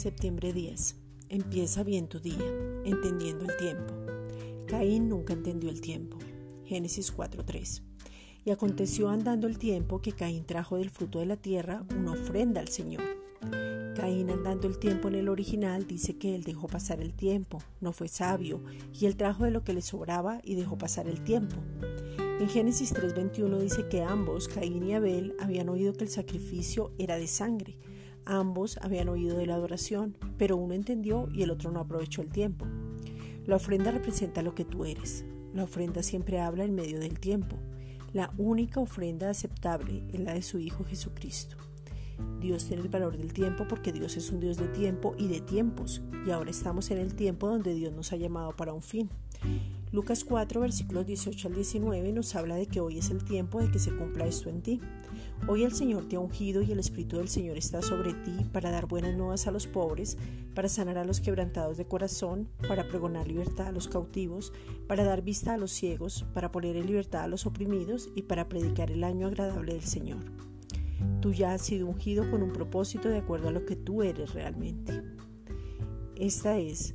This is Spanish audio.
Septiembre 10. Empieza bien tu día, entendiendo el tiempo. Caín nunca entendió el tiempo. Génesis 4:3. Y aconteció andando el tiempo que Caín trajo del fruto de la tierra una ofrenda al Señor. Caín andando el tiempo en el original dice que él dejó pasar el tiempo, no fue sabio, y él trajo de lo que le sobraba y dejó pasar el tiempo. En Génesis 3:21 dice que ambos, Caín y Abel, habían oído que el sacrificio era de sangre. Ambos habían oído de la adoración, pero uno entendió y el otro no aprovechó el tiempo. La ofrenda representa lo que tú eres. La ofrenda siempre habla en medio del tiempo. La única ofrenda aceptable es la de su Hijo Jesucristo. Dios tiene el valor del tiempo porque Dios es un Dios de tiempo y de tiempos, y ahora estamos en el tiempo donde Dios nos ha llamado para un fin. Lucas 4, versículos 18 al 19 nos habla de que hoy es el tiempo de que se cumpla esto en ti. Hoy el Señor te ha ungido y el Espíritu del Señor está sobre ti para dar buenas nuevas a los pobres, para sanar a los quebrantados de corazón, para pregonar libertad a los cautivos, para dar vista a los ciegos, para poner en libertad a los oprimidos y para predicar el año agradable del Señor. Tú ya has sido ungido con un propósito de acuerdo a lo que tú eres realmente. Esta es